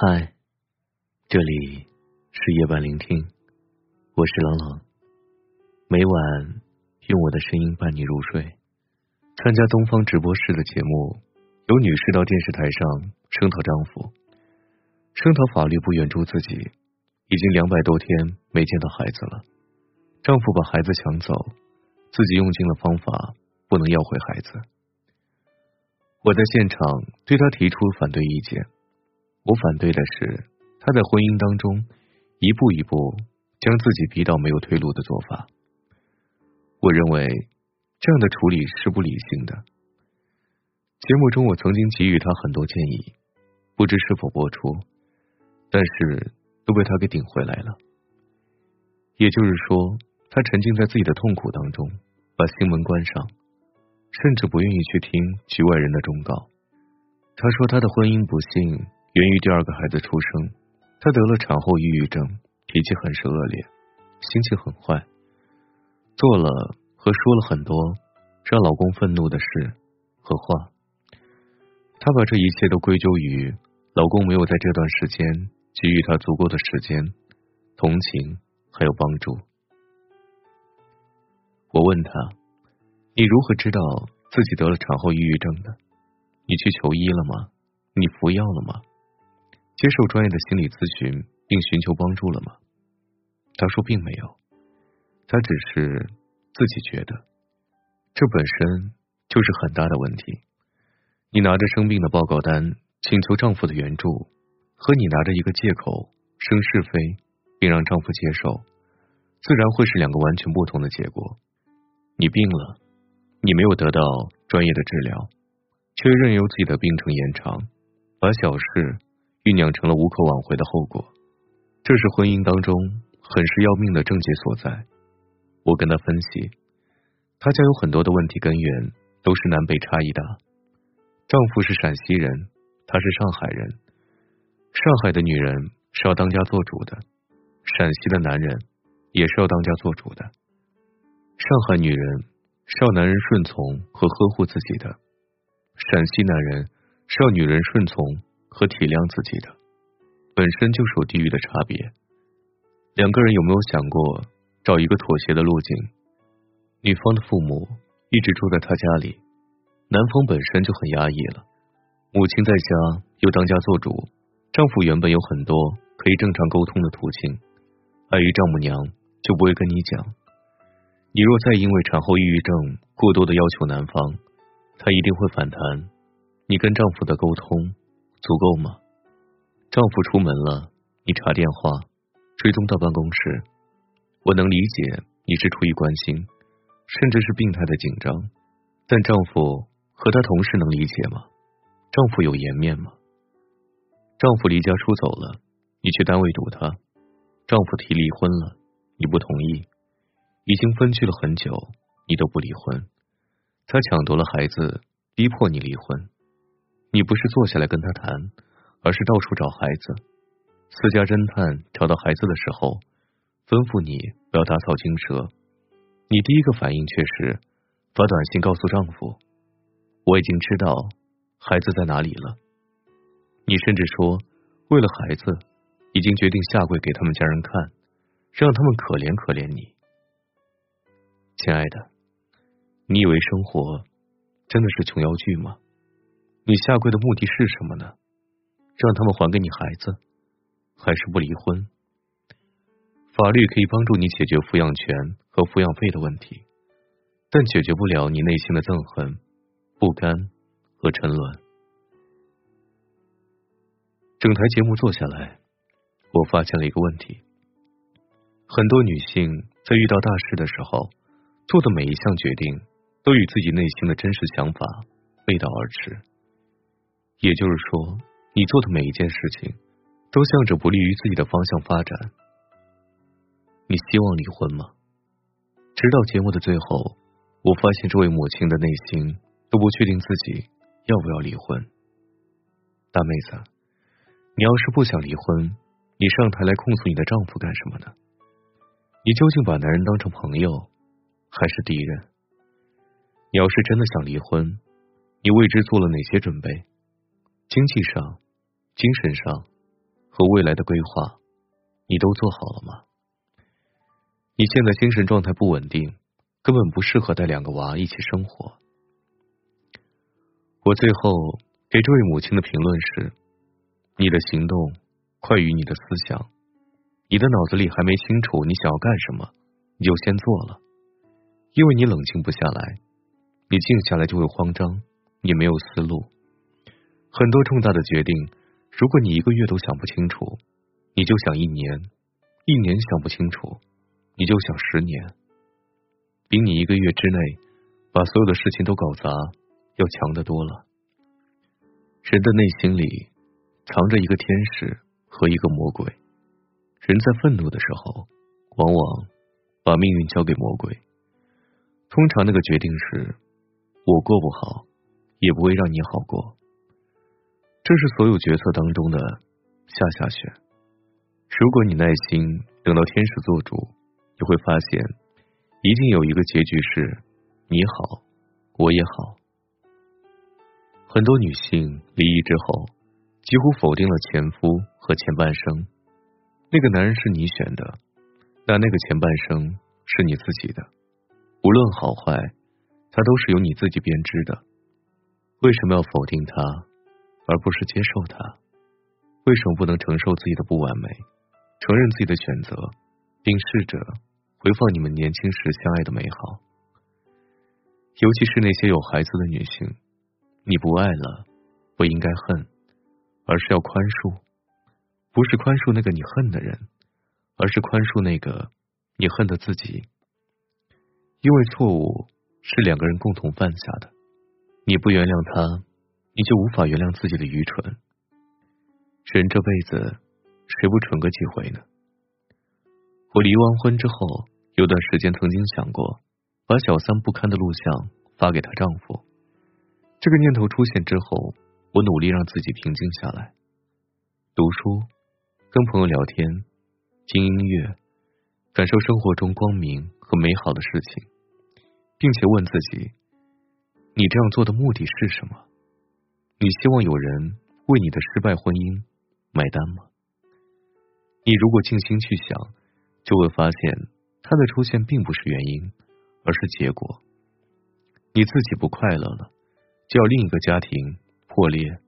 嗨，这里是夜半聆听，我是朗朗。每晚用我的声音伴你入睡。参加东方直播室的节目，有女士到电视台上声讨丈夫，声讨法律不援助自己，已经两百多天没见到孩子了。丈夫把孩子抢走，自己用尽了方法不能要回孩子。我在现场对他提出反对意见。我反对的是他在婚姻当中一步一步将自己逼到没有退路的做法。我认为这样的处理是不理性的。节目中我曾经给予他很多建议，不知是否播出，但是都被他给顶回来了。也就是说，他沉浸在自己的痛苦当中，把心门关上，甚至不愿意去听局外人的忠告。他说他的婚姻不幸。源于第二个孩子出生，她得了产后抑郁症，脾气很是恶劣，心情很坏，做了和说了很多让老公愤怒的事和话。她把这一切都归咎于老公没有在这段时间给予她足够的时间、同情还有帮助。我问她：“你如何知道自己得了产后抑郁症的？你去求医了吗？你服药了吗？”接受专业的心理咨询并寻求帮助了吗？他说并没有，他只是自己觉得这本身就是很大的问题。你拿着生病的报告单请求丈夫的援助，和你拿着一个借口生是非并让丈夫接受，自然会是两个完全不同的结果。你病了，你没有得到专业的治疗，却任由自己的病程延长，把小事。酝酿成了无可挽回的后果，这是婚姻当中很是要命的症结所在。我跟他分析，他家有很多的问题根源都是南北差异大。丈夫是陕西人，她是上海人。上海的女人是要当家做主的，陕西的男人也是要当家做主的。上海女人是要男人顺从和呵护自己的，陕西男人是要女人顺从。和体谅自己的，本身就是有地域的差别。两个人有没有想过找一个妥协的路径？女方的父母一直住在他家里，男方本身就很压抑了。母亲在家又当家做主，丈夫原本有很多可以正常沟通的途径，碍于丈母娘就不会跟你讲。你若再因为产后抑郁症过多的要求男方，他一定会反弹。你跟丈夫的沟通。足够吗？丈夫出门了，你查电话，追踪到办公室。我能理解你是出于关心，甚至是病态的紧张。但丈夫和他同事能理解吗？丈夫有颜面吗？丈夫离家出走了，你去单位堵他。丈夫提离婚了，你不同意。已经分居了很久，你都不离婚。他抢夺了孩子，逼迫你离婚。你不是坐下来跟他谈，而是到处找孩子。私家侦探找到孩子的时候，吩咐你不要打草惊蛇。你第一个反应却是发短信告诉丈夫：“我已经知道孩子在哪里了。”你甚至说，为了孩子，已经决定下跪给他们家人看，让他们可怜可怜你。亲爱的，你以为生活真的是琼瑶剧吗？你下跪的目的是什么呢？让他们还给你孩子，还是不离婚？法律可以帮助你解决抚养权和抚养费的问题，但解决不了你内心的憎恨、不甘和沉沦。整台节目做下来，我发现了一个问题：很多女性在遇到大事的时候，做的每一项决定都与自己内心的真实想法背道而驰。也就是说，你做的每一件事情，都向着不利于自己的方向发展。你希望离婚吗？直到节目的最后，我发现这位母亲的内心都不确定自己要不要离婚。大妹子，你要是不想离婚，你上台来控诉你的丈夫干什么呢？你究竟把男人当成朋友还是敌人？你要是真的想离婚，你为之做了哪些准备？经济上、精神上、和未来的规划，你都做好了吗？你现在精神状态不稳定，根本不适合带两个娃一起生活。我最后给这位母亲的评论是：你的行动快于你的思想，你的脑子里还没清楚你想要干什么，你就先做了，因为你冷静不下来，你静下来就会慌张，你没有思路。很多重大的决定，如果你一个月都想不清楚，你就想一年；一年想不清楚，你就想十年，比你一个月之内把所有的事情都搞砸。要强得多了。人的内心里藏着一个天使和一个魔鬼。人在愤怒的时候，往往把命运交给魔鬼。通常那个决定是：我过不好，也不会让你好过。这是所有决策当中的下下选。如果你耐心等到天使做主，你会发现，一定有一个结局是：你好，我也好。很多女性离异之后，几乎否定了前夫和前半生。那个男人是你选的，但那个前半生是你自己的。无论好坏，他都是由你自己编织的。为什么要否定他，而不是接受他？为什么不能承受自己的不完美，承认自己的选择，并试着回放你们年轻时相爱的美好？尤其是那些有孩子的女性。你不爱了，不应该恨，而是要宽恕。不是宽恕那个你恨的人，而是宽恕那个你恨的自己。因为错误是两个人共同犯下的，你不原谅他，你就无法原谅自己的愚蠢。人这辈子谁不蠢个几回呢？我离完婚之后，有段时间曾经想过，把小三不堪的录像发给她丈夫。这个念头出现之后，我努力让自己平静下来，读书，跟朋友聊天，听音乐，感受生活中光明和美好的事情，并且问自己：你这样做的目的是什么？你希望有人为你的失败婚姻买单吗？你如果静心去想，就会发现，他的出现并不是原因，而是结果。你自己不快乐了。就要另一个家庭破裂，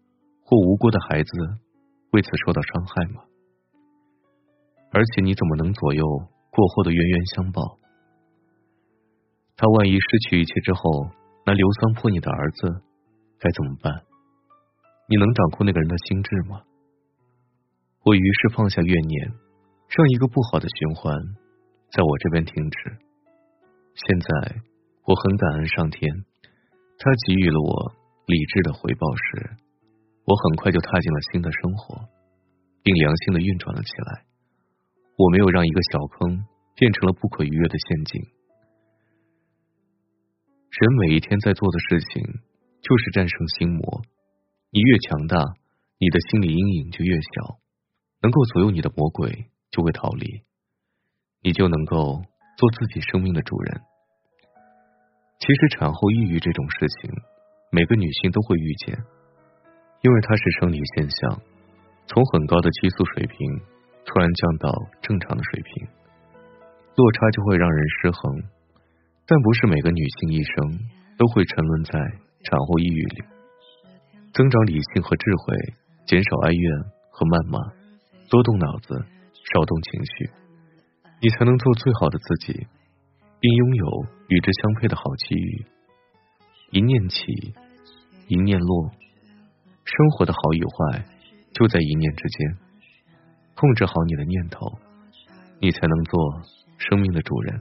或无辜的孩子为此受到伤害吗？而且你怎么能左右过后的冤冤相报？他万一失去一切之后，拿硫酸泼你的儿子，该怎么办？你能掌控那个人的心智吗？我于是放下怨念，让一个不好的循环在我这边停止。现在我很感恩上天。他给予了我理智的回报时，我很快就踏进了新的生活，并良性的运转了起来。我没有让一个小坑变成了不可逾越的陷阱。人每一天在做的事情，就是战胜心魔。你越强大，你的心理阴影就越小，能够左右你的魔鬼就会逃离，你就能够做自己生命的主人。其实产后抑郁这种事情，每个女性都会遇见，因为它是生理现象，从很高的激素水平突然降到正常的水平，落差就会让人失衡。但不是每个女性一生都会沉沦在产后抑郁里，增长理性和智慧，减少哀怨和谩骂，多动脑子，少动情绪，你才能做最好的自己。并拥有与之相配的好机遇。一念起，一念落，生活的好与坏就在一念之间。控制好你的念头，你才能做生命的主人。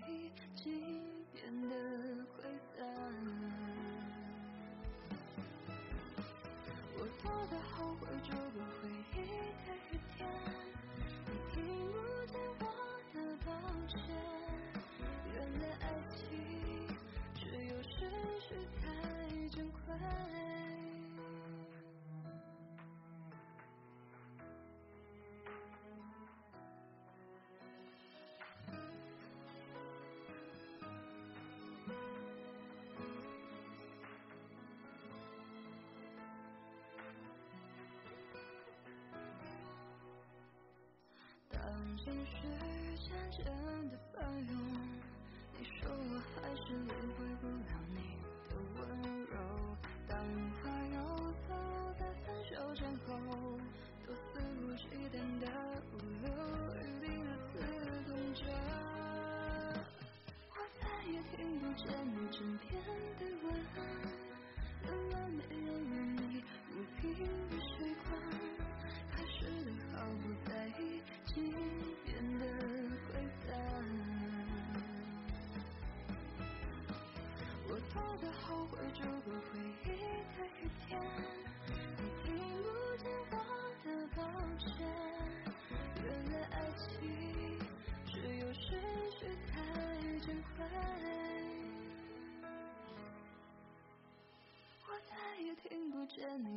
不情绪渐渐的翻涌，你说我还是领会不了你的温柔。当快要走在分手前后，都肆无忌惮的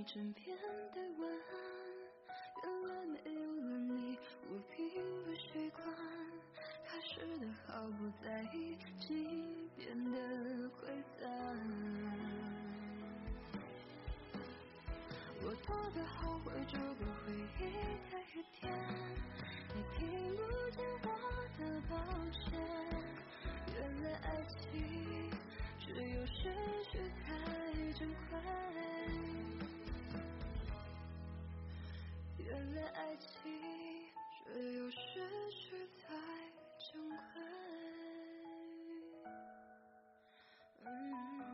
枕边的晚安，原来没有了你，我并不习惯。开始的毫不在意，竟变得溃散。我多的后悔，这个回忆的雨天，你听不见我的抱歉。原来爱情只有失去才珍贵。原来爱情只有失去才珍贵。嗯